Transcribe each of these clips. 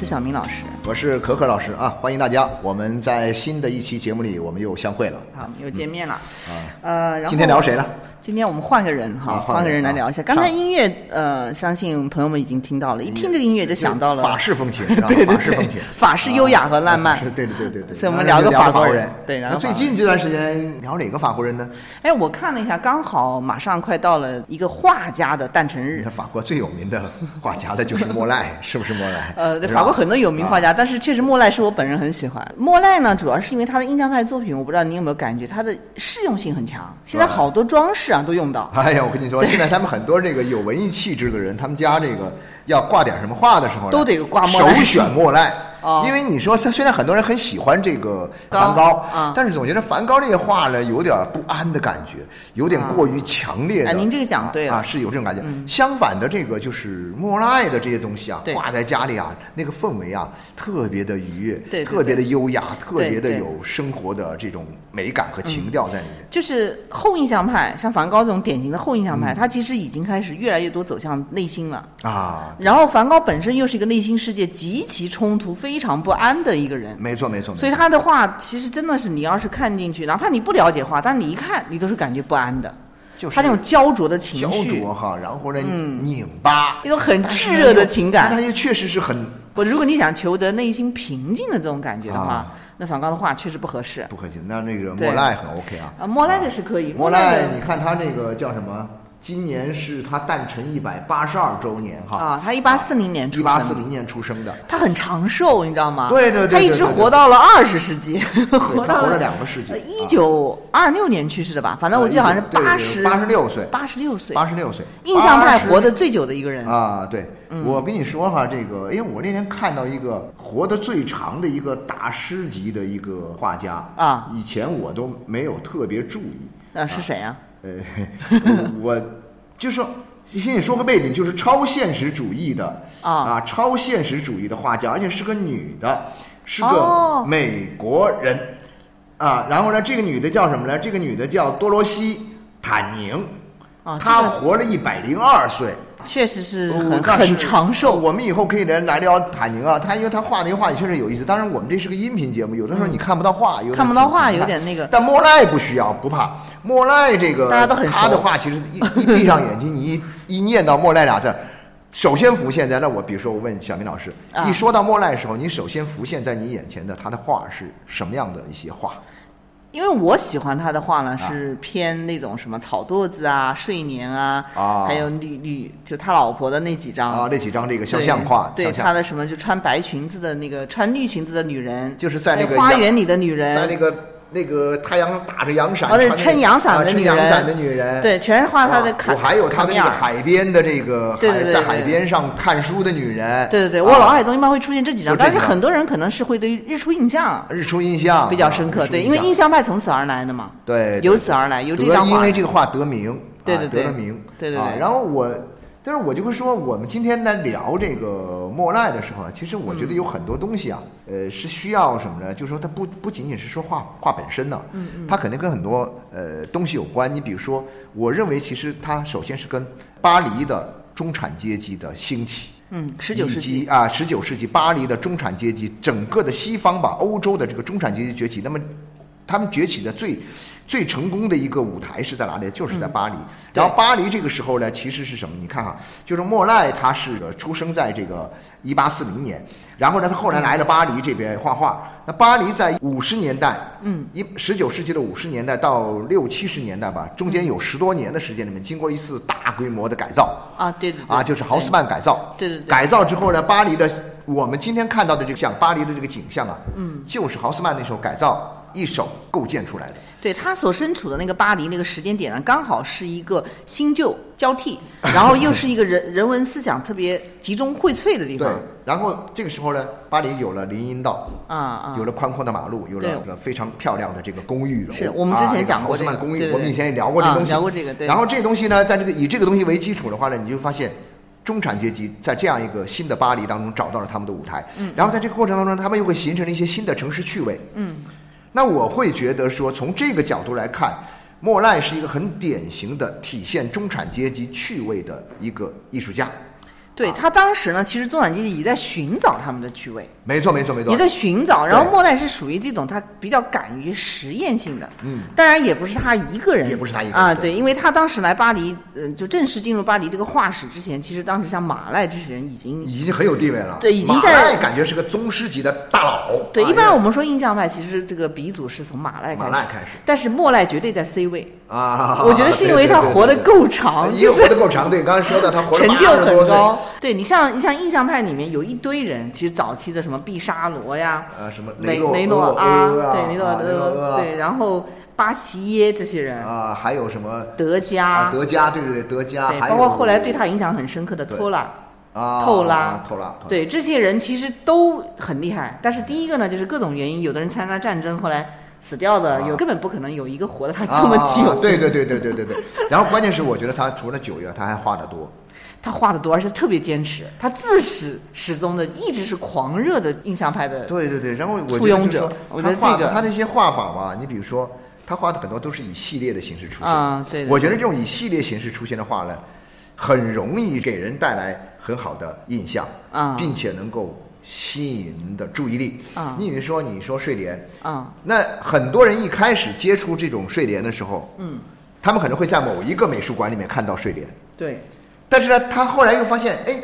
是小明老师。我是可可老师啊，欢迎大家！我们在新的一期节目里，我们又相会了。好，又见面了。呃，然后今天聊谁呢？今天我们换个人哈，啊换个人来聊一下。啊刚才音乐，呃，相信朋友们已经听到了，一听这个音乐就想到了法式风情，对对对法式风情，法式优雅和浪漫对对对对对。所以我们聊聊个法国人人。对然后最近这段时间聊哪个法国人呢？哎，我看了一下，刚好马上快到了一个画家的诞辰日。法国最有名的画家的就是莫奈，是不是莫奈？呃，法国很多有名画啊家，但是确实莫奈是我本人很喜欢。莫奈呢，主要是因为他的印象派作品，我不知道你有没有感觉，他的适用性很强。现在好多装饰啊都用到。哎呀，我跟你说，现在他们很多这个有文艺气质的人，他们家这个要挂点什么画的时候，都得挂莫奈首选莫奈。哦。因为你说，虽然很多人很喜欢这个梵高但是总觉得梵高这些画呢，有点不安的感觉，有点过于强烈的。啊您这个讲对了。嗯啊，是有这种感觉。相反的，这个就是莫奈的这些东西啊，挂在家里啊，那个氛围啊，特别的愉悦，对对特别的优雅，特别的有生活的这种美感和情调在里面。就是后印象派，像梵高这种典型的后印象嗯。派，他其实已经开始越来越多走向内心了。啊，然后梵高本身又是一个内心世界极其冲突、非常不安的一个人，没错没错。所以他的话其实真的是你要是看进去，哪怕你不了解画，但你一看你都是感觉不安的。就是他那种焦灼的情绪焦，灼哈，然后呢拧巴，一种很炙热的情感但他又确实是很不，如果你想求得内心平静的这种感觉的话，啊那梵高的画确实不合适。不可行。那那个莫奈很 OK 啊，啊，莫奈的是可以，莫奈奈，你看他那个叫什么？今年是他诞辰一百八十二周年哈。啊，他一八四零年出一生，八四零年出生的，他很长寿，你知道吗？对对对对他一直活到了二十世纪，活到了两个世纪，一九二六年去世的吧？反正我记得好像是八十八十六岁，八十六岁，八十六岁，印象派活得最久的一个人。啊，对，嗯。我跟你说哈，这个，因为，我那天看到一个活得最长的一个大师级的一个画家啊。以前我都没有特别注意，啊，是谁啊？呃，我就说，先你说个背景，就是超现实主义的啊超现实主义的画家，而且是个女的，是哦个美国人啊。然后呢，这个女的叫什么呢？这个女的叫多罗西·坦宁，啊，她活了一百零二岁。确实是很很长寿。我们以后可以来来聊坦宁啊，他因为他画那些画也确实有意思。当然，我们这是个音频节目，有的时候你看不到画，有看不到画有点那个但莫奈不需要，不怕。莫奈这个大家都很他的画其实一一闭上眼睛，你一一念到莫奈俩字。首先浮现在那我，比如说我问小明老师，啊一说到莫奈的时候，你首先浮现在你眼前的他的画是什么样的一些画？因为我喜欢他的画呢，是偏那种什么草垛子啊、睡莲啊，啊。还有绿绿就他老婆的那几张。啊，那几张这个肖像画，对他的什么就穿白裙子的那个穿绿裙子的女人，就是在那个花园里的女人，在那个那个太阳打着阳伞，哦对穿那撑阳伞的女人阳伞的女人，对，全是画她的卡。啊我还有她的海边的这个对对对对在海边上看书的女人，对对对，啊。我脑海中一般会出现这几张，但是很多人可能是会对日出印象日出印象比较深刻，啊对，因为印象派从此而来的嘛，对由此而来，由这得张画因为这个画得名，啊对对对。得了名，对对对。啊然后我。但是我就会说，我们今天来聊这个莫奈的时候啊，其实我觉得有很多东西啊，呃，是需要什么呢？就是说，它不不仅仅是说画画本身呢，嗯嗯，它肯定跟很多呃东西有关。你比如说，我认为其实它首先是跟巴黎的中产阶级的兴起，嗯，十九世纪，啊，十九世纪巴黎的中产阶级，整个的西方吧，欧洲的这个中产阶级崛起，那么他们崛起的最最成功的一个舞台是在哪里？就是在巴黎。嗯然后巴黎这个时候呢，其实是什么？你看哈，就是莫奈他是呃出生在这个一八四零年，然后呢，他后来来了巴黎这边画画。那巴黎在五十年代，嗯，一十九世纪的五十年代到六七十年代吧，中间有十多年的时间里面，经过一次大规模的改造。啊，对对对啊，就是豪斯曼改造。对对对改造之后呢，巴黎的我们今天看到的这个像巴黎的这个景象啊，嗯，就是豪斯曼那时候改造一手构建出来的。对他所身处的那个巴黎那个时间点呢，刚好是一个新旧交替，然后又是一个人人文思想特别集中荟萃的地方对方。，然后这个时候呢，巴黎有了林荫道。啊啊，有了宽阔的马路，有对了非常漂亮的这个公寓楼。是我们之前讲过这个豪斯曼公寓，对对我们以前也聊过这个东西，聊过这个对然后这东西呢，在这个以这个东西为基础的话呢，你就发现中产阶级在这样一个新的巴黎当中找到了他们的舞台。嗯，然后在这个过程当中，他们又会形成了一些新的城市趣味。嗯，那我会觉得说，从这个角度来看，莫奈是一个很典型的体现中产阶级趣味的一个艺术家。对他当时呢，其实中产阶级也在寻找他们的趣味，没错，没错，没错。也在寻找。然后莫奈是属于这种他比较敢于实验性的，嗯，当然也不是他一个人，也不是他一个人啊，对对，因为他当时来巴黎，嗯、就正式进入巴黎这个画室之前，其实当时像马奈这些人已经已经很有地位了。对已经马在奈感觉是个宗师级的大佬。对，哎一般我们说印象派，其实这个鼻祖是从马奈开始，马奈开始但是莫奈绝对在 C 位。啊，我觉得是因为他活得够长，也就是活得够长。对，刚才说的他活了成就80多岁很高。对你像你像印象派里面有一堆人，其实早期的什么毕沙罗呀，啊，什么雷诺雷诺阿，对雷诺啊雷诺阿，对，然后巴齐耶这些人，啊，还有什么德啊？加，德加，对对对，德加，对，包括后来对他影响很深刻的托拉，啊，透拉透拉，对这些人其实都很厉害，但是第一个呢，就是各种原因，有的人参加战争后来死掉的，啊有根本不可能有一个活的他啊这么久。对对对对对对对。然后关键是，我觉得他除了九月，他还画的多。他画的多，而且特别坚持，他自始始终的一直是狂热的印象派的。对对对，然后我觉得就是说我觉得这个他那些画法吧，你比如说，他画的很多都是以系列的形式出现。啊对对我觉得这种以系列形式出现的画呢，很容易给人带来很好的印象啊。并且能够吸引人的注意力。啊。你比如说，你说睡莲，啊，那很多人一开始接触这种睡莲的时候，嗯，他们可能会在某一个美术馆里面看到睡莲，对，但是呢，他后来又发现，哎，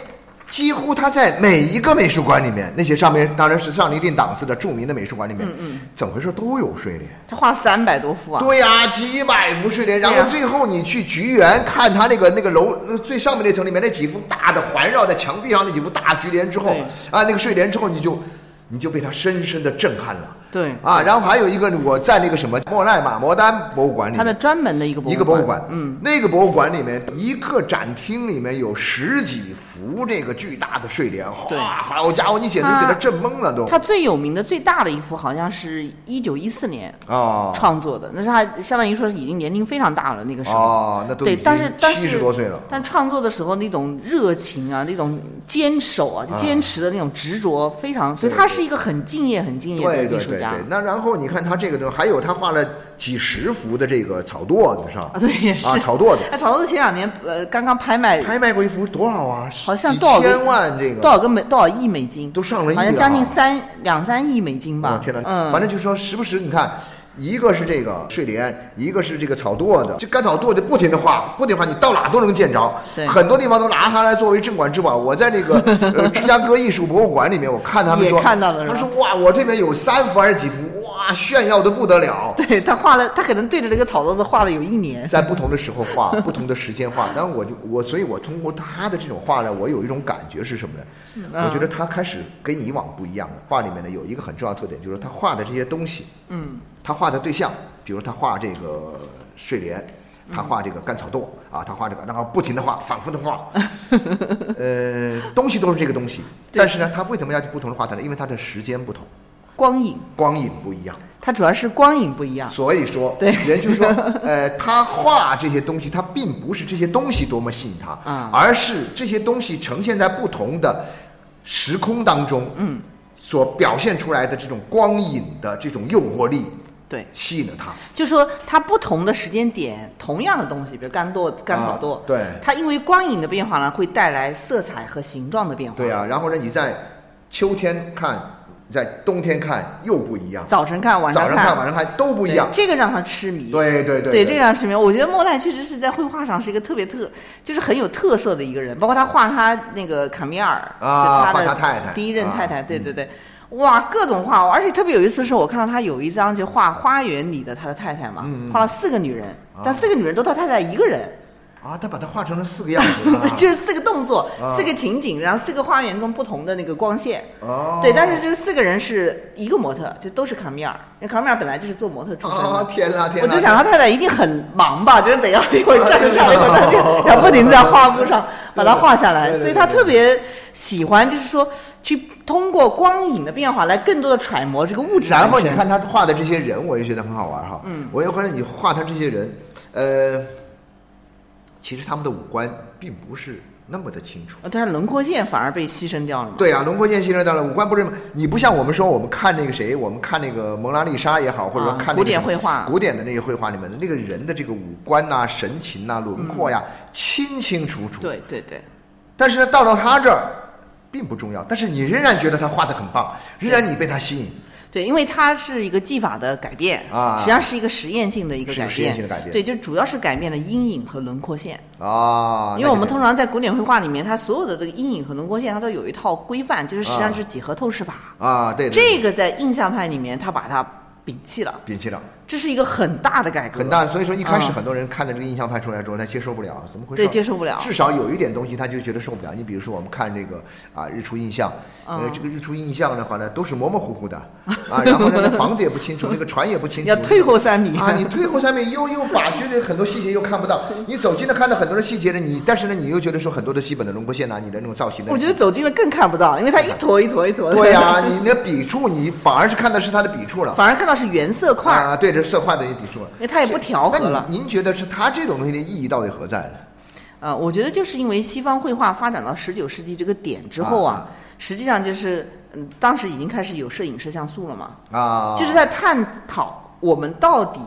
几乎他在每一个美术馆里面，那些上面当然是上了一定档次的著名的美术馆里面，嗯嗯怎么回事都有睡莲。他画了三百多幅啊。对呀、几百幅睡莲，然后最后你去菊园看他那个那个楼那最上面那层里面那几幅大的环绕在墙壁上那几幅大菊莲之后啊，那个睡莲之后，你就你就被他深深的震撼了。对，啊，然后还有一个我在那个什么莫奈马摩丹博物馆里面，他的专门的一个博物馆。一个博物馆，嗯，那个博物馆里面一个展厅里面有十几幅这个巨大的睡莲，对。哇，好家伙，你简直给他震懵了都。他最有名的、最大的一幅好像是一九一四年啊。创作的，那是他相当于说是已经年龄非常大了那个时候。哦，那都对，但是但是七十多岁了。但创作的时候那种热情啊，那种坚守啊，就坚持的那种执着，非常，所以他是一个很敬业、很敬业的对艺术家。对对对，那然后你看他这个东西，还有他画了几十幅的这个草垛子上啊，对，也是。啊，草垛子哎，草垛子前两年呃刚刚拍卖，拍卖过一幅多少啊？好像几多少千万这个。多少个美多少亿美金，都上了亿了好像将近啊三两三亿美金吧。我。天哪！嗯，反正就是说，时不时你看，一个是这个睡莲，一个是这个草垛子，这干草垛子不停的画，不停地画，你到哪都能见着。很多地方都拿它来作为镇馆之宝。我在这个 呃芝加哥艺术博物馆里面，我看他们说，看到了他说哇，我这边有三幅还是几幅，哇，炫耀的不得了。对他画了，他可能对着那个草垛子画了有一年。在不同的时候画，不同的时间画，然后我就我，所以我通过他的这种画呢，我有一种感觉是什么呢？嗯我觉得他开始跟以往不一样了。画里面呢有一个很重要的特点，就是他画的这些东西，嗯，他画的对象，比如他画这个睡莲，他画这个干草垛啊，他画这个，然后不停的画，反复的画，呃，东西都是这个东西，但是呢，他为什么要去不同的画它呢？因为它的时间不同，光影，光影不一样。它主要是光影不一样。所以说，对也就是说，呃，他画这些东西，他并不是这些东西多么吸引他，啊而是这些东西呈现在不同的时空当中，嗯，所表现出来的这种光影的这种诱惑力，对，吸引了他。就说它不同的时间点，同样的东西，比如干垛、干草垛，啊对它因为光影的变化呢，会带来色彩和形状的变化。对啊，然后呢，你在秋天看在冬天看又不一样，早晨看晚上看早上看晚上看都不一样。这个让他痴迷。对对对对，这个让他痴迷。我觉得莫奈确实是在绘画上是一个特别特，就是很有特色的一个人。包括他画他那个卡米尔，啊他画的他太太第一任啊太太，对对对。哇，各种画，而且特别有意思的是，我看到他有一张就画花园里的他的太太嘛，嗯画了四个女人，但四个女人都他太太一个人，啊，他把它画成了四个样子，啊 就是四个动作、啊四个情景，然后四个花园中不同的那个光线。哦，对，但是这四个人是一个模特，就都是卡米尔，因为卡米尔本来就是做模特出身天哪天哪！我就想他太太一定很忙吧，就是得要一会儿站着唱，一会儿站着，然后不停地在画布上把它画下来，所以他特别喜欢，就是说去通过光影的变化来更多的揣摩这个物质。然后你看他画的这些人，我也觉得很好玩哈。嗯，我有发现你画他这些人，呃，其实他们的五官并不是那么的清楚。呃，但是轮廓线反而被牺牲掉了嘛。对啊，轮廓线牺牲掉了，五官不是你不像我们说，我们看那个谁，我们看那个蒙娜丽莎也好，或者说啊看那个古典绘画古典的那些绘画里面的那个人的这个五官呐、神情呐、轮廓呀，清清楚楚。对对对，但是呢，到了他这儿并不重要，但是你仍然觉得他画的很棒，仍然你被他吸引。对，因为它是一个技法的改变啊实际上是一个实验性的一个改变，是一个实验性的改变对，就主要是改变了阴影和轮廓线。啊，因为我们通常在古典绘画里面，它所有的这个阴影和轮廓线，它都有一套规范，就是实际上啊是几何透视法。啊，这个在印象派里面，它把它摒弃了，摒弃了。这是一个很大的改革，很大，所以说一开始嗯很多人看了这个印象派出来之后，他接受不了，怎么回事？对接受不了至少有一点东西他就觉得受不了。你比如说我们看这个啊日出印象，呃嗯这个日出印象的话呢都是模模糊糊的啊，然后呢那房子也不清楚，那个船也不清楚，要退后三米啊，你退后三米 又又把觉得很多细节又看不到，你走近了看到很多的细节呢，你但是呢你又觉得说很多的基本的轮廓线呐、你的那种造型呢，我觉得走近了更看不到，因为它一坨一坨一坨的。对呀、你那笔触你反而是看到是它的笔触了。反而看到是原色块，啊，对，这色块的一笔触了，因为它也不调和了您您觉得是他这种东西的意义到底何在呢？呃，我觉得就是因为西方绘画发展到十九世纪这个点之后啊，啊实际上就是嗯，当时已经开始有摄影摄像素了嘛，啊，就是在探讨我们到底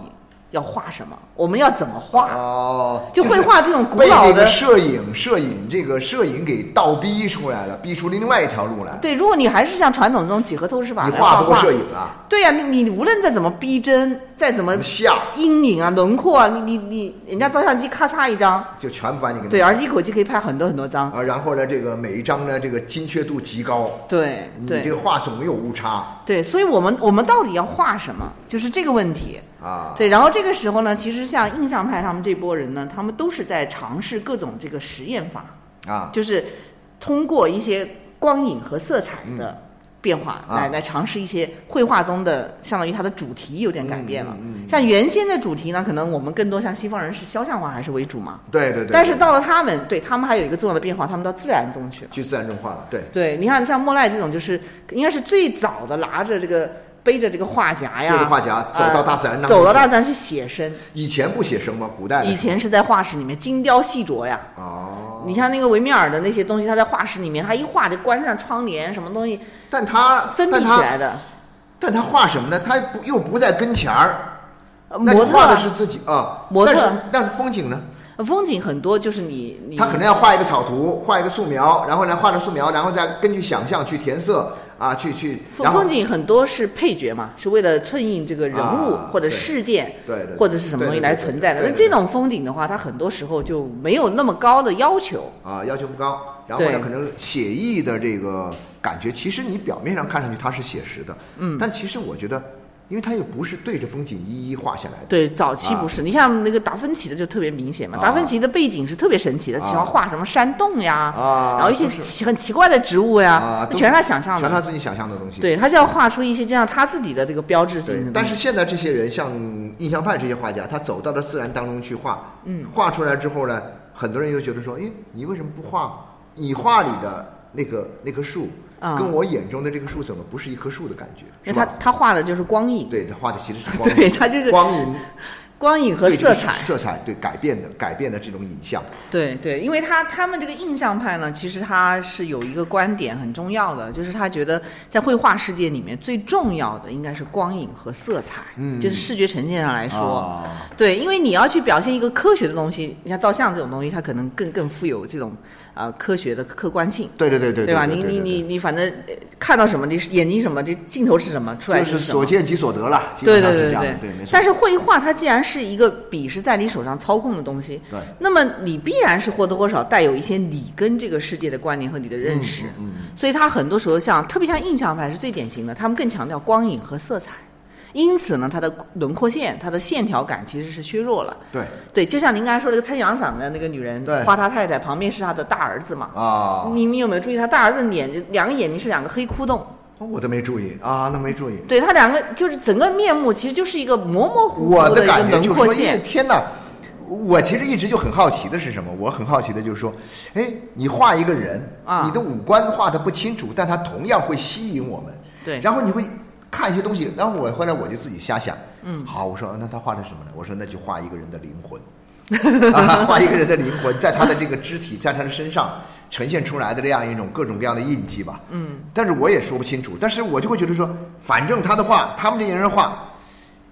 要画什么，我们要怎么画。哦，就绘画这种古老的摄影摄影这个摄影给倒逼出来了，逼出另外一条路来。对，如果你还是像传统这种几何透视法你画画不过摄影啊，对呀、你你无论再怎么逼真，再怎么像阴影啊、轮廓啊，你你你，人家照相机咔嚓一张，就全部把你给对，而且一口气可以拍很多很多张，啊，然后呢，这个每一张呢，这个精确度极高，对对。你这个画总有误差。对，所以我们我们到底要画什么，就是这个问题。啊。对，然后这个时候呢，其实像印象派他们这波人呢，他们都是在尝试各种这个实验法，啊，就是通过一些光影和色彩的变化啊来、来尝试一些绘画中的，相当于它的主题有点改变了。嗯像原先的主题呢，可能我们更多像西方人是肖像画还是为主嘛。对对对。但是到了他们，对他们还有一个重要的变化，他们到自然中去了。去自然中画了，对对，你看像莫奈这种，就是应该是最早的拿着这个背着这个画夹呀，背着画夹走到大自然走到大自然去写生。以前不写生吗？古代以前是在画室里面精雕细琢呀。哦，你像那个维米尔的那些东西，他在画室里面，他一画就关上窗帘，什么东西但他分泌但他起来的。但他画什么呢？他不又不在跟前儿，那就画的是自己啊。模特但是那风景呢？风景很多，就是你你他可能要画一个草图，画一个素描，然后呢画了素描，然后再根据想象去填色啊，去去。风风景很多是配角嘛，是为了衬映这个人物啊或者事件，对对对或者是什么东西来存在的。那这种风景的话，它很多时候就没有那么高的要求。啊要求不高，然后呢可能写意的这个感觉，其实你表面上看上去它是写实的，嗯，但其实我觉得，因为它又不是对着风景一一画下来的，对，早期不是，你像那个达芬奇的就特别明显嘛。啊达芬奇的背景是特别神奇的，喜欢画什么山洞呀，啊然后一些奇很奇怪的植物呀，那全是他想象的。全是他自己想象的东西。对，他就要画出一些这样他自己的这个标志性但是现在这些人，像印象派这些画家，他走到了自然当中去画，嗯，画出来之后呢，很多人又觉得说，哎，你为什么不画你画里的那个那棵树，啊。跟我眼中的这个树怎么不是一棵树的感觉？因为他？他画的就是光影，对他画的其实是 光影，对他就是光影，光影和色彩，色彩对改变的改变的这种影像。对对，因为他他们这个印象派呢，其实他是有一个观点很重要的，就是他觉得在绘画世界里面最重要的应该是光影和色彩，嗯。就是视觉呈现上来说，啊对，因为你要去表现一个科学的东西，你像照相这种东西，它可能更更富有这种呃科学的客观性。对对对对吧？对对对你你你你反正呃看到什么，你眼睛什么，这镜头是什么，出来就是什么所。见即所得了，基对对对对对，没错。但是绘画它既然是一个笔是在你手上操控的东西，对那么你必然是或多或少带有一些你跟这个世界的关联和你的认识。嗯所以它很多时候像特别像印象派是最典型的，他们更强调光影和色彩。因此呢，它的轮廓线、它的线条感其实是削弱了。对对，就像您刚才说那个撑阳伞的那个女人对，花她太太旁边是她的大儿子嘛。啊，你们有没有注意，他大儿子脸就两个眼睛是两个黑窟窿，我都没注意啊，那没注意。对他两个就是整个面目其实就是一个模模糊糊的一个轮感觉就是说，因为廓线。天哪，我其实一直就很好奇的是什么？我很好奇的就是说，哎，你画一个人，啊你的五官画的不清楚，但他同样会吸引我们。对然后你会看一些东西，然后我后来我就自己瞎想，嗯，好，我说那他画的什么呢？我说那就画一个人的灵魂。啊，画一个人的灵魂，在他的这个肢体，在他的身上呈现出来的这样一种各种各样的印记吧。嗯，但是我也说不清楚，但是我就会觉得说，反正他的画，他们这些人的画，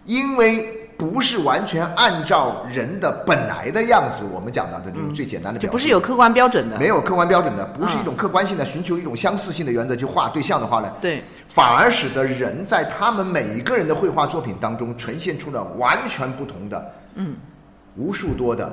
因为不是完全按照人的本来的样子，我们讲到的这种最简单的就不是有客观标准的，没有客观标准的，不是一种客观性的，寻求一种相似性的原则去画对象的话呢，对，反而使得人在他们每一个人的绘画作品当中呈现出了完全不同的，嗯，无数多的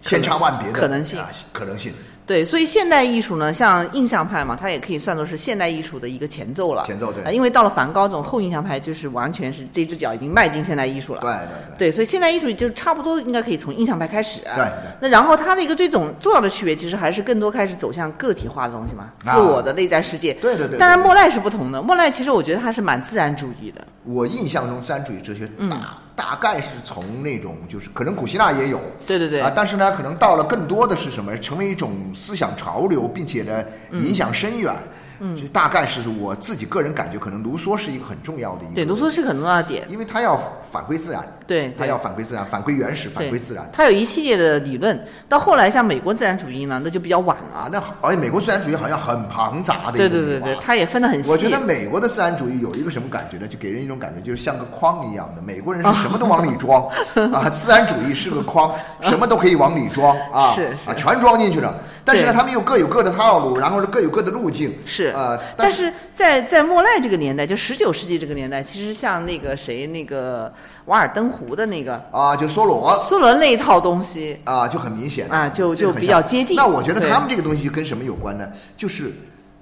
千差万别的可能性。啊可能性。对，所以现代艺术呢，像印象派嘛，它也可以算作是现代艺术的一个前奏了。前奏对啊因为到了梵高这种后印象派，就是完全是这只脚已经迈进现代艺术了。对对对。对，所以现代艺术就差不多应该可以从印象派开始。对对那然后它的一个最总重要的区别，其实还是更多开始走向个体化的东西嘛，啊自我的内在世界。对对对当然，莫奈是不同的。莫奈其实我觉得他是蛮自然主义的。我印象中自然主义哲学嗯大、大概是从那种就是可能古希腊也有，对对对啊，但是呢，可能到了更多的是什么？成为一种思想潮流，并且呢影响深远。嗯，就大概是我自己个人感觉，可能卢梭是一个很重要的一个。对，卢梭是个很重要的点。因为他要返归自然，对对他要返归自然，返归原始，返对归自然。他有一系列的理论。到后来，像美国自然主义呢，那就比较晚了。啊，那好而且美国自然主义好像很庞杂的一对对对对，他也分得很细。我觉得美国的自然主义有一个什么感觉呢？就给人一种感觉，就是像个筐一样的。美国人是什么都往里装 啊，自然主义是个筐，什么都可以往里装啊，是啊，全装进去了。但是呢，他们又各有各的套路，然后各有各的路径。是呃，但是是在在莫奈这个年代，就十九世纪这个年代，其实像那个谁，那个瓦尔登湖的那个啊，就梭罗梭罗那一套东西，啊，就很明显啊就就比较接近那我觉得他们这个东西跟什么有关呢？就是。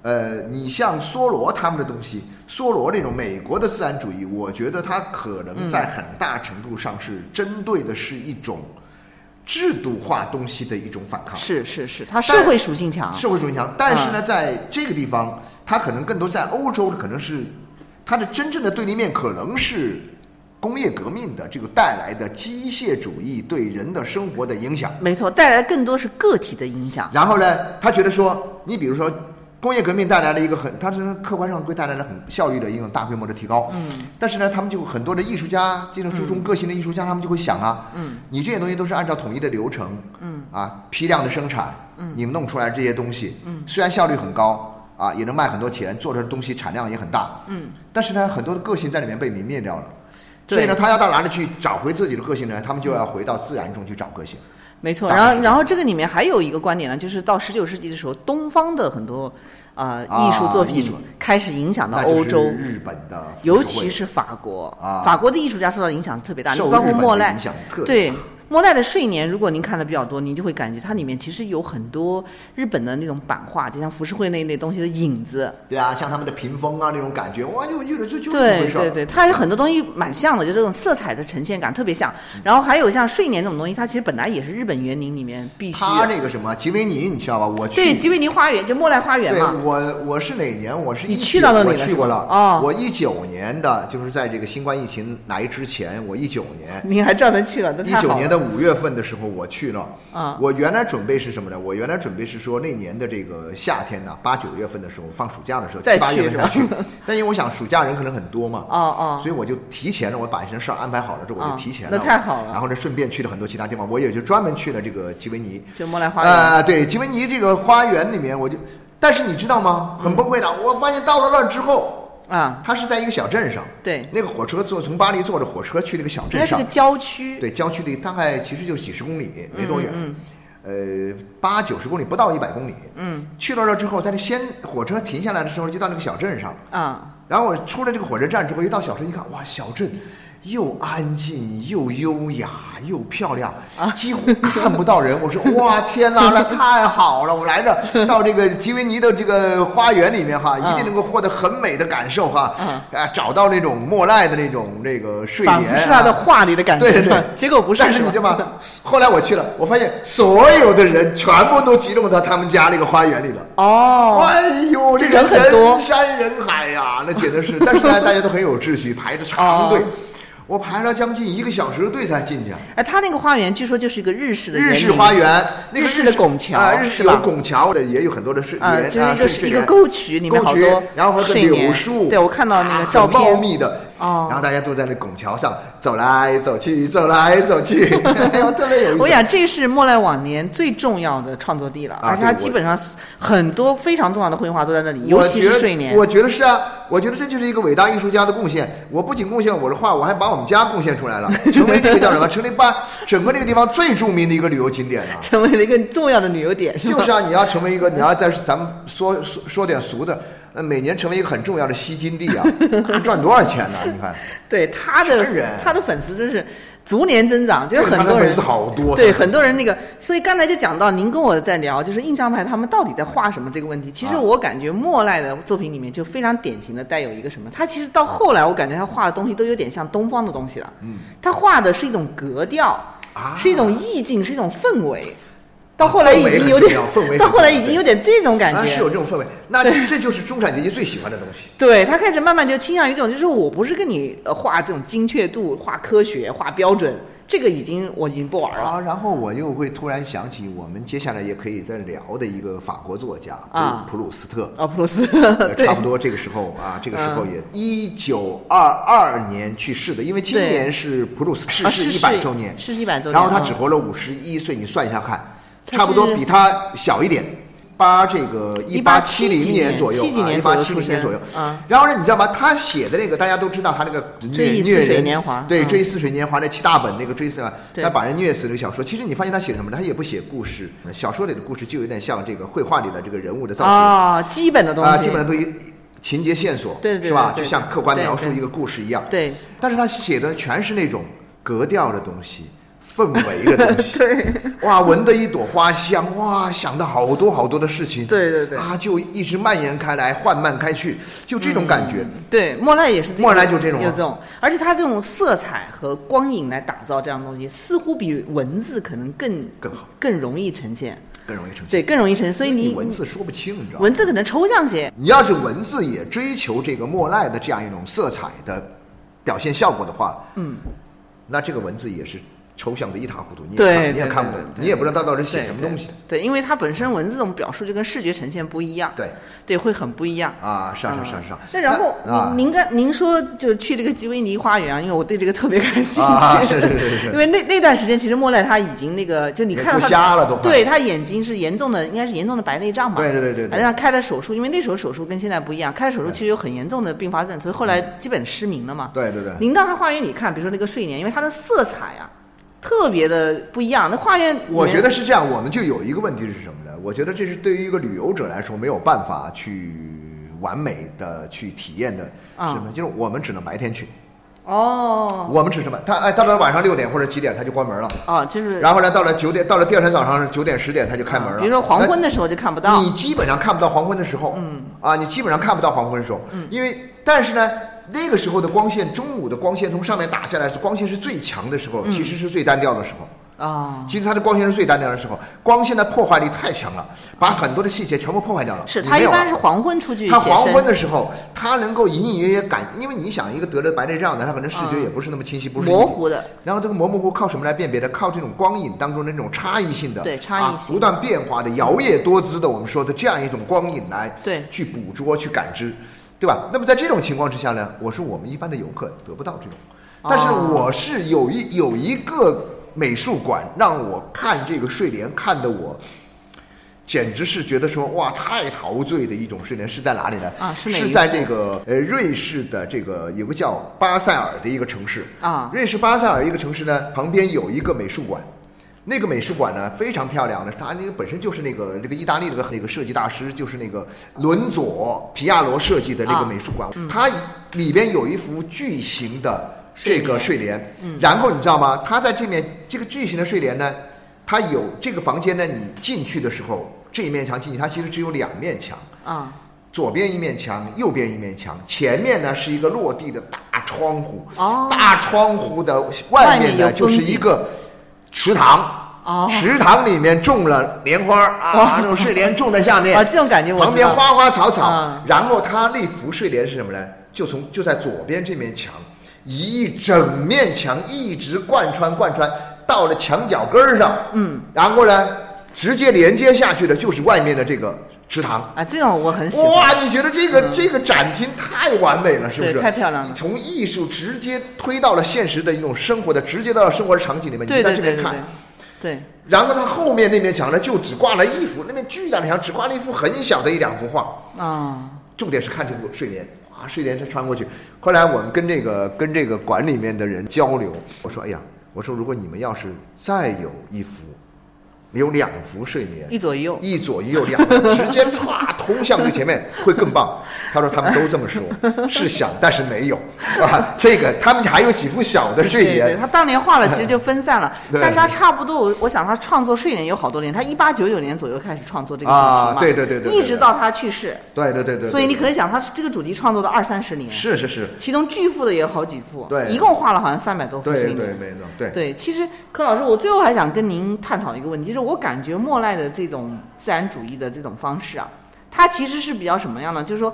呃，你像梭罗他们的东西，梭罗这种美国的自然主义，我觉得它可能在很大程度上是针对的是一种制度化东西的一种反抗。是是是，它社会属性强。社会属性强，但是呢，啊在这个地方，它可能更多在欧洲，可能是它的真正的对立面可能是工业革命的这个带来的机械主义对人的生活的影响。没错，带来更多是个体的影响。然后呢，他觉得说，你比如说。工业革命带来了一个很，它是客观上会带来了很效率的一种大规模的提高。嗯。但是呢，他们就很多的艺术家，这种注重个性的艺术家，他们就会想啊，嗯，你这些东西都是按照统一的流程，嗯，啊，批量的生产，嗯，你们弄出来这些东西，嗯，虽然效率很高，啊，也能卖很多钱，做出来的东西产量也很大，嗯，但是呢，很多的个性在里面被泯灭掉了。所以呢，他要到哪里去找回自己的个性呢？他们就要回到自然中去找个性。没错，然后然后这个里面还有一个观点呢，就是到十九世纪的时候，东方的很多呃啊艺术作品开始影响到欧洲，尤其是法国啊法国的艺术家受到影响特别大，你包括莫奈对大。莫奈的睡莲，如果您看的比较多，您就会感觉它里面其实有很多日本的那种版画，就像浮世绘那一类东西的影子。对啊，像他们的屏风啊那种感觉，哇，就就就这么回事对对对，它有很多东西蛮像的，就这种色彩的呈现感特别像。然后还有像睡莲这种东西，它其实本来也是日本园林里面必须它。那个什么吉维尼，你知道吧？我去对，吉维尼花园就莫奈花园对嘛。我我是哪年？我是你19去到那里了是吧我去过了。哦我一九年的，就是在这个新冠疫情来之前，我一九年。您还专门去了，这一九年的。五月份的时候我去了，啊我原来准备是什么呢？我原来准备是说那年的这个夏天呢，八九月份的时候放暑假的时候，再七八月份去才去。但因为我想暑假人可能很多嘛，哦哦所以我就提前了，我把一些事儿安排好了之后，我啊就提前了。那太好了然后呢，顺便去了很多其他地方，我也就专门去了这个吉维尼。就莫莱花园。啊、对，吉维尼这个花园里面，我就，但是你知道吗？很崩溃的，我发现到了那儿之后，啊，它是在一个小镇上，对，那个火车坐从巴黎坐着火车去那个小镇上。那是个，郊区。对，郊区里大概其实就几十公里，没多远，嗯呃，八九十公里，不到一百公里。嗯。去到这之后，在那先火车停下来的时候，就到那个小镇上，啊，然后我出了这个火车站之后，一到小镇一看，哇，小镇又安静又优雅又漂亮，啊几乎看不到人。我说 哇，天哪，那太好了！我来这 到这个吉维尼的这个花园里面哈，一定能够获得很美的感受哈，啊，找到那种莫奈的那种这个睡仿莲、啊，佛是他的画里的感觉。对对对，结果不是。但是你吧知道吗？后来我去了，我发现所有的人全部都集中到他们家那个花园里了。哦，哎呦，这人很多人山人海呀、那简直是。但是呢，大家都很有秩序，排着长队。哦我排了将近一个小时的队才进去。哎，他那个花园据说就是一个日式的日式花园，那个日式的拱桥啊，日式有拱桥的，也有很多的睡啊，就是一个一个沟渠，里面好多然后和睡莲柳树，对我看到那啊个照片茂片。密的。哦然后大家都在那拱桥上走来走去，走来走去，哎呦，特别有意思。我想这是莫奈往年最重要的创作地了，啊而且它对我基本上很多非常重要的绘画都在那里，尤其是睡莲。我觉得是啊，我觉得这就是一个伟大艺术家的贡献。我不仅贡献我的画，我还把我们家贡献出来了，成为这个叫什么？成为把整个这个地方最著名的一个旅游景点啊。成为了一个重要的旅游点，是吧？就是啊，你要成为一个，你要在咱们说说说点俗的，呃，每年成为一个很重要的吸金地啊，他赚多少钱呢？你看，对他的他的粉丝真是逐年增长，就是很多人粉丝好多对很多人那个，所以刚才就讲到您跟我在聊，就是印象派他们到底在画什么这个问题。其实啊我感觉莫奈的作品里面就非常典型的带有一个什么，他其实到后来我感觉他画的东西都有点像东方的东西了。嗯，他画的是一种格调，啊是一种意境，是一种氛围。到后来已经有点到后来已经有点这种感啊，觉。是有这种氛围，那这就是中产阶级最喜欢的东西。对他开始慢慢就倾向于这种，就是我不是跟你呃画这种精确度、画科学、画标准，这个已经我已经不玩了。啊，然后我又会突然想起我们接下来也可以再聊的一个法国作家普鲁啊普鲁斯特。啊，普鲁斯呃，对差不多这个时候啊，这个时候也一九二二年去世的，因为今年是普鲁斯逝世一百周年，逝世一百周年然后他嗯只活了五十一岁，你算一下看，他差不多比他小一点，八这个一八七零年左右，啊一八七零年左右。嗯然后呢，你知道吗？他写的那个大家都知道，他那个虐虐人年华对，嗯追忆似水年华那七大本那个追思他把人虐死那个小说。其实你发现他写什么呢？他也不写故事，小说里的故事就有点像这个绘画里的这个人物的造型。啊，基本的东西，啊，基本上都有情节线索，对对对是吧？就像客观描述一个故事一样。对但是他写的全是那种格调的东西，氛围的东西。对哇，闻的一朵花香，哇，想到好多好多的事情。对对对啊，就一直蔓延开来，缓慢开去，就这种感觉。对，莫奈也是莫奈就这种啊有这种，而且他这种色彩和光影来打造这样的东西，似乎比文字可能更更好，更容易呈现，更容易呈现。对，更容易呈现。所以你你文字说不清，你知道吗？文字可能抽象些，你要是文字也追求这个莫奈的这样一种色彩的表现效果的话，嗯，那这个文字也是抽象的一塌糊涂，你也对看你也看不懂，你也不知道他到底写什么东西。对，因为它本身文字这种表述就跟视觉呈现不一样，对对，会很不一样。啊，是啊是啊是啊。那然后您您刚您说就去这个吉维尼花园啊，因为我对这个特别感兴趣，啊是是是是 因为那那段时间其实莫奈他已经那个就你看到他不瞎了都对他眼睛是严重的，应该是严重的白内障嘛？对对对对对反正他开了手术，因为那时候手术跟现在不一样，开了手术其实有很严重的并发症，所以后来基本失明了嘛。对对对，您到他花园里看，比如说那个睡莲，因为它的色彩啊特别的不一样，那花园里面我觉得是这样，我们就有一个问题是什么呢？我觉得这是对于一个旅游者来说没有办法去完美的去体验的，啊是什么？就是我们只能白天去，哦我们只能白他哎，到了晚上六点或者几点他就关门了。啊，就是然后呢，到了九点，到了第二天早上是九点十点，他就开门了。啊比如说黄昏的时候就看不到，你基本上看不到黄昏的时候，嗯，啊，你基本上看不到黄昏的时候，嗯，因为但是呢，那个时候的光线，中午的光线从上面打下来，是光线是最强的时候，嗯其实是最单调的时候。啊，其实它的光线是最单调的时候，光线的破坏力太强了，把很多的细节全部破坏掉了。是它一般是黄昏出去它黄昏，的时候，它能够隐隐约约感，因为你想，一个得了白内障的，他可能视觉也不是那么清晰，不是模糊的。然后这个模模糊糊靠什么来辨别的？靠这种光影当中的那种差异性的，对差异啊性不断变化的、摇曳多姿的，我们说的这样一种光影来对去捕捉、去感知，对吧？那么在这种情况之下呢，我说我们一般的游客得不到这种，但是哦我是有一有一个美术馆让我看这个睡莲，看得我。简直是觉得说哇，太陶醉的一种睡莲是在哪里呢？啊是在这个呃瑞士的这个有个叫巴塞尔的一个城市啊瑞士巴塞尔一个城市呢，旁边有一个美术馆，那个美术馆呢非常漂亮的，它那个本身就是那个那个意大利的那个设计大师，就是那个伦佐皮亚罗设计的那啊个美术馆，它里边有一幅巨型的这个睡莲，嗯。然后你知道吗？它在这面这个巨型的睡莲呢，它有这个房间呢，你进去的时候，这一面墙进去，它其实只有两面墙。啊，左边一面墙，右边一面墙，前面呢是一个落地的大窗户，哦。大窗户的外面呢就是一个池塘。哦。池塘里面种了莲花儿啊，那种睡莲种在下面，啊 这种感觉我旁边花花草草，嗯。然后它那幅睡莲是什么呢？就从就在左边这面墙，一整面墙一直贯穿贯穿到了墙角根儿上，嗯，然后呢，直接连接下去的就是外面的这个池塘。啊，这种我很喜欢。哇，你觉得这个、这个展厅太完美了，是不是？太漂亮了从艺术直接推到了现实的一种生活的，直接到了生活的场景里面，对你在这边看。对然后他后面那面墙呢，就只挂了一幅，那面巨大的墙只挂了一幅很小的一两幅画。啊，重点是看这幅睡莲，哇，睡莲它穿过去。后来我们跟这个跟这个馆里面的人交流，我说，哎呀，我说如果你们要是再有一幅，有两幅睡莲，一左一右。一左一右两幅直接歘通向这前面会更棒。他说他们都这么说，是想但是没有啊。这个他们还有几幅小的睡对对，莲，他当年画了，其实就分散了。对但是他差不多，我我想他创作睡莲有好多年，他一八九九年左右开始创作这个主题嘛，啊对对对对对一直到他去世。对对对对。所以你可以以想，他这个主题创作了二三十年，是是是，其中巨幅的也有好几幅，对一共画了好像三百多幅对。对没错，对对，其实柯老师，我最后还想跟您探讨一个问题，就是我感觉莫奈的这种自然主义的这种方式啊，它其实是比较什么样呢？就是说，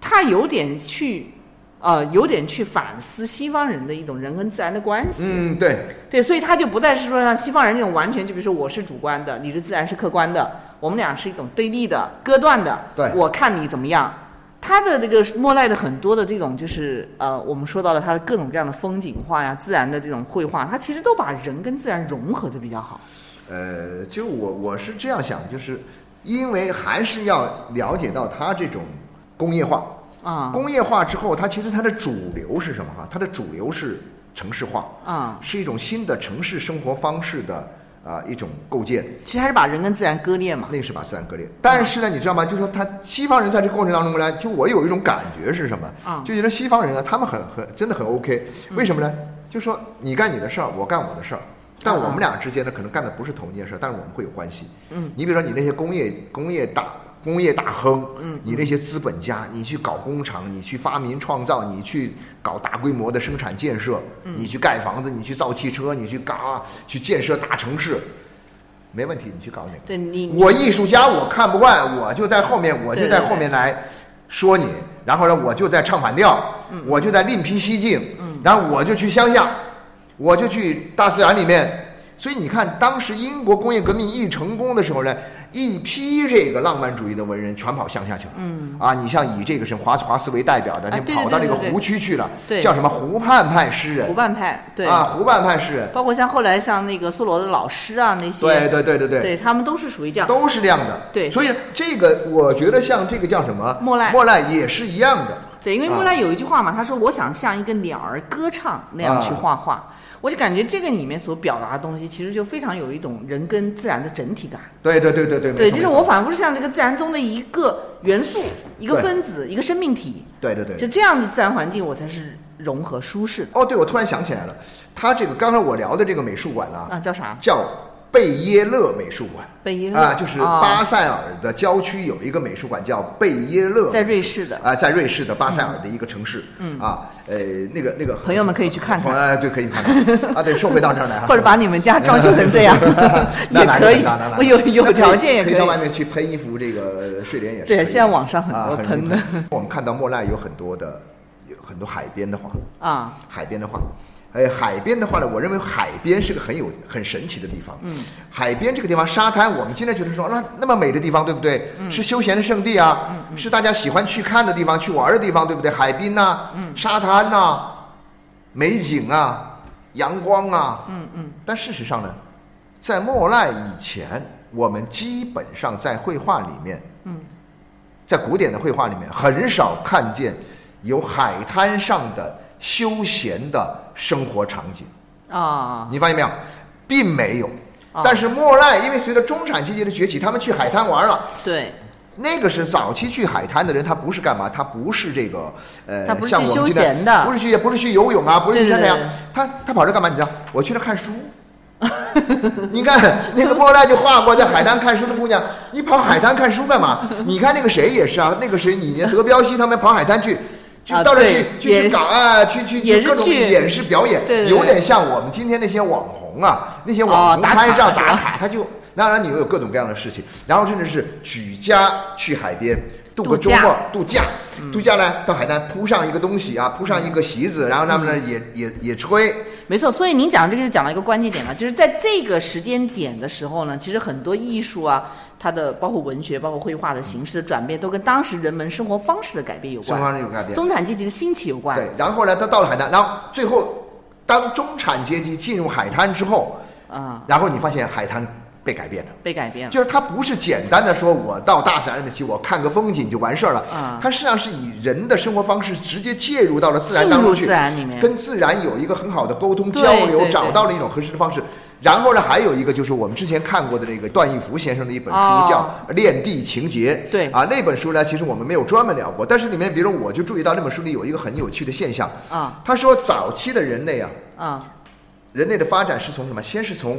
他有点去，呃，有点去反思西方人的一种人跟自然的关系。嗯对对，所以他就不再是说像西方人那种完全，就比如说我是主观的，你是自然是客观的，我们俩是一种对立的、割断的。对我看你怎么样。他的这个莫奈的很多的这种就是呃，我们说到了他的各种各样的风景画呀、自然的这种绘画，他其实都把人跟自然融合的比较好。呃，就我我是这样想，就是因为还是要了解到它这种工业化。啊工业化之后，它其实它的主流是什么哈？它的主流是城市化，啊，是一种新的城市生活方式的啊、一种构建。其实还是把人跟自然割裂嘛。那个是把自然割裂。但是呢，你知道吗？就是说，他西方人在这个过程当中呢，就我有一种感觉是什么？啊就觉得西方人啊，他们很很真的很 OK。为什么呢？就说你干你的事儿，我干我的事儿。但我们俩之间呢，可能干的不是同一件事，但是我们会有关系。嗯，你比如说你那些工业工业大工业大亨，嗯，你那些资本家，你去搞工厂，你去发明创造，你去搞大规模的生产建设，你去盖房子，你去造汽车，你去嘎去建设大城市，没问题，你去搞哪个？对你，我艺术家，我看不惯，我就在后面，我就在后面来说你，然后呢，我就在唱反调，嗯。我就在另辟蹊径，嗯。然后我就去乡下，我就去大自然里面。所以你看，当时英国工业革命一成功的时候呢，一批这个浪漫主义的文人全跑乡下去了。嗯，啊，你像以这个什么华华斯为代表的，你跑到那个湖区去了，对。叫什么湖畔派诗人。湖畔派，对，啊，湖畔派诗人，包括像后来像那个梭罗的老师啊那些，对对对对对，对他们都是属于这样。都是这样的。对。所以这个我觉得像这个叫什么？莫奈。莫奈也是一样的。对，因为啊莫奈有一句话嘛，他说：“我想像一个鸟儿歌唱那样去啊。画画。我就感觉这个里面所表达的东西，其实就非常有一种人跟自然的整体感。对对对对对，对，就是我仿佛是像这个自然中的一个元素、一个分子、一个生命体，对对对就。这样的自然环境，我才是融合舒适的。哦，对，我突然想起来了，他这个刚才我聊的这个美术馆呢，啊，叫啥？叫贝耶勒美术馆。贝耶勒啊，就是哦。巴塞尔的郊区有一个美术馆叫贝耶勒，在瑞士的。啊，在瑞士的巴塞尔的一个城市，嗯。啊，呃，那个那个朋友们可以去看看。哎，对，可以看看。啊，对，说回到这儿来，或者把你们家装修成这样 那也可以我有有条件也可以到外。面去喷一幅这个睡莲也是对现在网上很啊多喷的我们看到莫奈有很多的有很多海边的画，啊，海边的话，哎，海边的话呢，我认为海边是个很有很神奇的地方。嗯，海边这个地方，沙滩，我们现在觉得说，那那么美的地方，对不对？嗯，是休闲的圣地啊，嗯，是大家喜欢去看的地方，去玩的地方，对不对？海滨呐、嗯，沙滩呐、美景啊，阳光啊，嗯嗯。但事实上呢，在莫奈以前，我们基本上在绘画里面，嗯，在古典的绘画里面，很少看见有海滩上的休闲的生活场景。啊，你发现没有？并没有哦。但是莫奈因为随着中产阶级的崛起，他们去海滩玩了。对，那个是早期去海滩的人，他不是干嘛？他不是这个呃，他不是像去休闲的不是去不是去游泳啊，不是去那样。他他跑这干嘛？你知道？我去那看书。你看 那个莫奈就画过在海滩看书的姑娘，你跑海滩看书干嘛？你看那个谁也是啊，那个谁，你德彪西他们跑海滩去，就啊到那去去去搞啊，去去去各种演示表演，有点像我们今天那些网红啊，那些哦网红拍照打卡，他就当然你有各种各样的事情，然后甚至是举家去海边度个周末度假，度假呢到海滩铺上一个东西啊，铺上一个席子，然后他们呢也也也吹，没错，所以您讲这个就讲到一个关键点了，就是在这个时间点的时候呢，其实很多艺术啊，它的包括文学、包括绘画的形式的转变，都跟当时人们生活方式的改变有关生活关，方式有改变。中产阶级的兴起有关。对，然后呢，他到了海滩，然后最后当中产阶级进入海滩之后，啊，然后你发现海滩被改变了。被改变了。就是它不是简单的说我到大自然里面去，我看个风景就完事儿了。啊它实际上是以人的生活方式直接介入到了自然当中去，自然里面跟自然有一个很好的沟通交流，找到了一种合适的方式。然后呢，还有一个就是我们之前看过的那个段义孚先生的一本书，哦叫《恋地情结》。对啊，那本书呢，其实我们没有专门聊过，但是里面，比如我就注意到那本书里有一个很有趣的现象。啊他说，早期的人类啊，啊人类的发展是从什么？先是从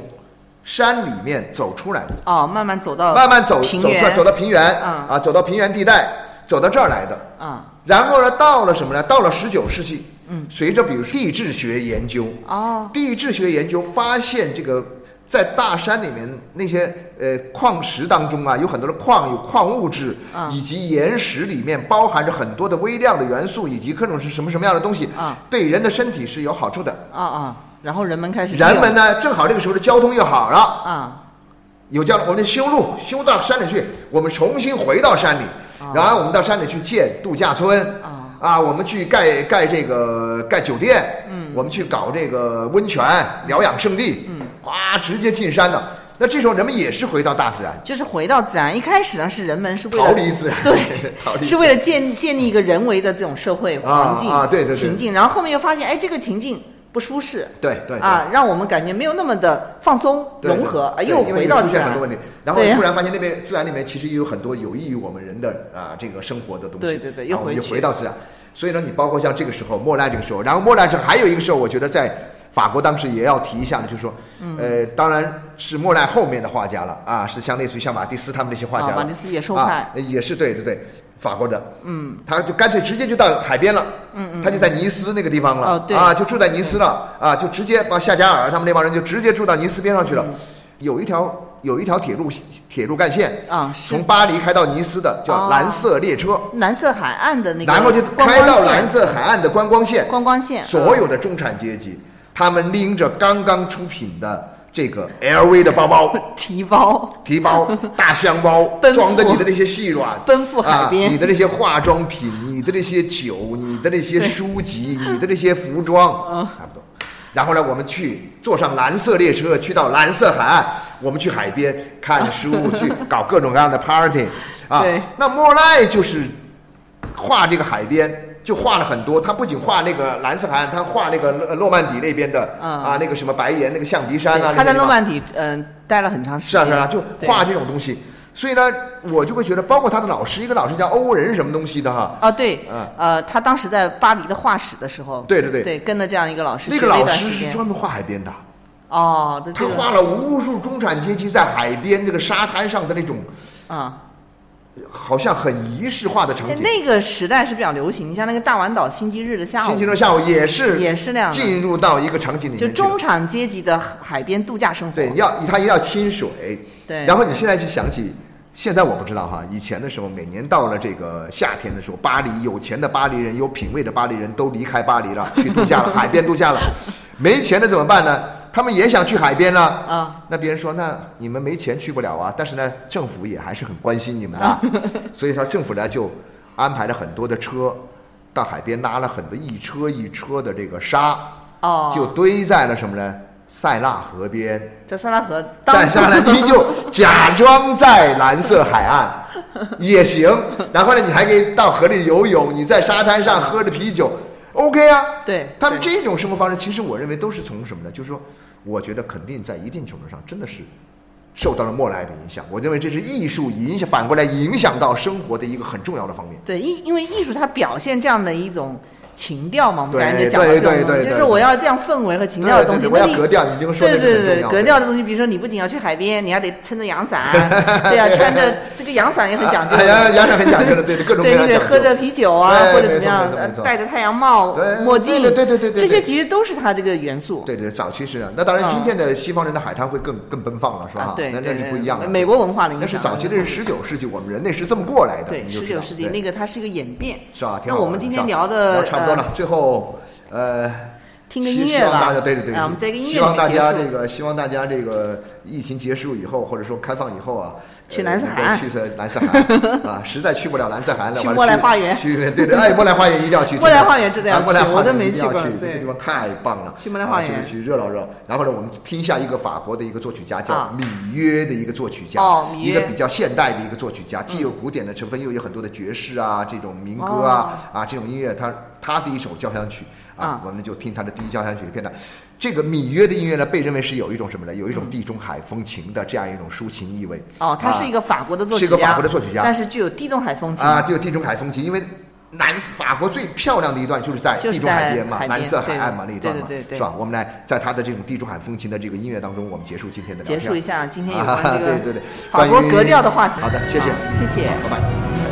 山里面走出来的。哦，慢慢走到慢慢走走出来，走到平原，嗯啊，走到平原地带，走到这儿来的。啊然后呢，到了什么呢？到了十九世纪，嗯，随着比如地质学研究，哦。地质学研究发现这个在大山里面那些呃矿石当中啊，有很多的矿，有矿物质，嗯。以及岩石里面包含着很多的微量的元素，以及各种是什么什么样的东西，嗯。对人的身体是有好处的。啊啊，然后人们开始人们呢，正好这个时候的交通又好了，啊有这样的，我们修路修到山里去，我们重新回到山里，然后我们到山里去建度假村。啊啊，我们去盖盖这个盖酒店，嗯，我们去搞这个温泉疗养圣地，嗯，哗，直接进山的。那这时候人们也是回到大自然，就是回到自然。一开始呢，是人们是为了逃离自然，对 逃离自然是为了建建立一个人为的这种社会环境啊对对对情境，然后后面又发现，哎，这个情境不舒适，对对对。啊，让我们感觉没有那么的放松对融合，啊，对又回到出现很多问题，然后突然发现那边自然里面其实也有很多有益于我们人的啊这个生活的东西，对对对又回去就回到自然。所以呢，你包括像这个时候莫奈这个时候，然后莫奈这还有一个时候，我觉得在法国当时也要提一下的，就是说，嗯。呃，当然是莫奈后面的画家了啊，是像类似于像马蒂斯他们那些画家，啊马蒂斯野兽啊派也是对对对，法国的，嗯，他就干脆直接就到海边了，嗯嗯，他就在尼斯那个地方了，哦对。啊，就住在尼斯了，啊，就直接把夏加尔他们那帮人就直接住到尼斯边上去了，嗯。有一条有一条铁路铁路干线啊是。从巴黎开到尼斯的，叫哦蓝色列车，蓝色海岸的那个然后就开到蓝色海岸的观光线，观光线，所有的中产阶级，他们拎着刚刚出品的这个 LV 的包包。提 包提包、大箱包，装的你的那些细软，奔赴海边啊，你的那些化妆品，你的那些酒，你的那些书籍，你的那些服装，嗯差不多。然后呢，我们去坐上蓝色列车，去到蓝色海岸，我们去海边看书，去搞各种各样的 party，啊对。那莫奈就是画这个海边。就画了很多，他不仅画那个蓝色海岸，他画那个诺诺曼底那边的、嗯。啊，那个什么白岩，那个象鼻山啊，他在诺曼底嗯待了很长时间，是啊是啊，就画这种东西。所以呢，我就会觉得，包括他的老师，一个老师叫欧人什么东西的哈，啊，对嗯，呃，他当时在巴黎的画室的时候，对对对。对，跟着这样一个老师那个老师是专门画海边的，哦，他画了无数中产阶级在海边那个沙滩上的那种，啊，好像很仪式化的场景。那个时代是比较流行，你像那个大丸岛星期日的下午，星期日下午也是也是那样进入到一个场景里面就中产阶级的海边度假生活。对，你要他一定要亲水。对然后你现在去想起，现在我不知道哈，以前的时候，每年到了这个夏天的时候，巴黎有钱的巴黎人、有品位的巴黎人都离开巴黎了，去度假了，海边度假了。没钱的怎么办呢？他们也想去海边了。啊，那别人说，那你们没钱去不了啊，但是呢，政府也还是很关心你们的，所以说政府呢就安排了很多的车到海边，拉了很多一车一车的这个沙，哦，就堆在了什么呢？塞纳河边。在塞纳河当在沙滩，你就 假装在蓝色海岸也行。然后呢，你还可以到河里游泳，你在沙滩上喝着啤酒，OK 啊。对他们这种生活方式，其实我认为都是从什么呢？就是说，我觉得肯定在一定程度上真的是受到了莫奈的影响。我认为这是艺术影响反过来影响到生活的一个很重要的方面。对，因因为艺术它表现这样的一种情调嘛，我们对刚才就讲了这种对对东西，对对就是我要这样氛围和情调的东西。我要格调，你这个说的对对对格调的东西，比如说你不仅要去海边，你还得撑着阳伞，对啊，穿着这个阳伞也很讲究哎呀，洋洋很讲究的，对对，各种各对，你得样讲究喝着啤酒啊，或者怎么样戴着太阳帽、墨镜，对对对对对对这些其实都是它这个元素。对对，早期是这样。那当然，今天的西方人的海滩会更更奔放了，是吧啊？对那对对那是不一样的。美国文化的影响那是早期的是十九世纪，我们人类是这么过来的。对，十九世纪那个它是一个演变。是吧？那我们今天聊的不多了，最后呃。听个希音乐吧希望大家对对对，啊我们在一个音乐希望大家这个，希望大家这个疫情结束以后，或者说开放以后啊，去呃蓝色海去这蓝色海啊，实在去不了蓝色海岸的话，去莫奈花园。去对对，哎，莫兰花园一定要去，莫兰花园真的要啊莫奈去我都花园没去过一定要去，那个地方太棒了，去莫奈花园。啊就是去热闹热闹。然后呢，我们听一下一个法国的一个作曲家叫啊。米约的一个作曲家，一个比较现代的一个作曲家，既有古典的成分，又有很多的爵士啊，这种民歌啊啊这种音乐，他他的一首交响曲啊啊，我们就听他的第一交响曲的片段。这个芈月的音乐呢，被认为是有一种什么呢？有一种地中海风情的这样一种抒情意味。哦，他是啊一个法国的作曲家，是一个法国的作曲家但是具有地中海风情啊，具有地中海风情，因为南法国最漂亮的一段就是在地中海边嘛，边蓝色海岸嘛那一段嘛，对对对对是吧？我们来在他的这种地中海风情的这个音乐当中，我们结束今天的聊天。结束一下今天有啊关这个对对对法国格调的话题。好的，谢谢好，谢谢。拜拜。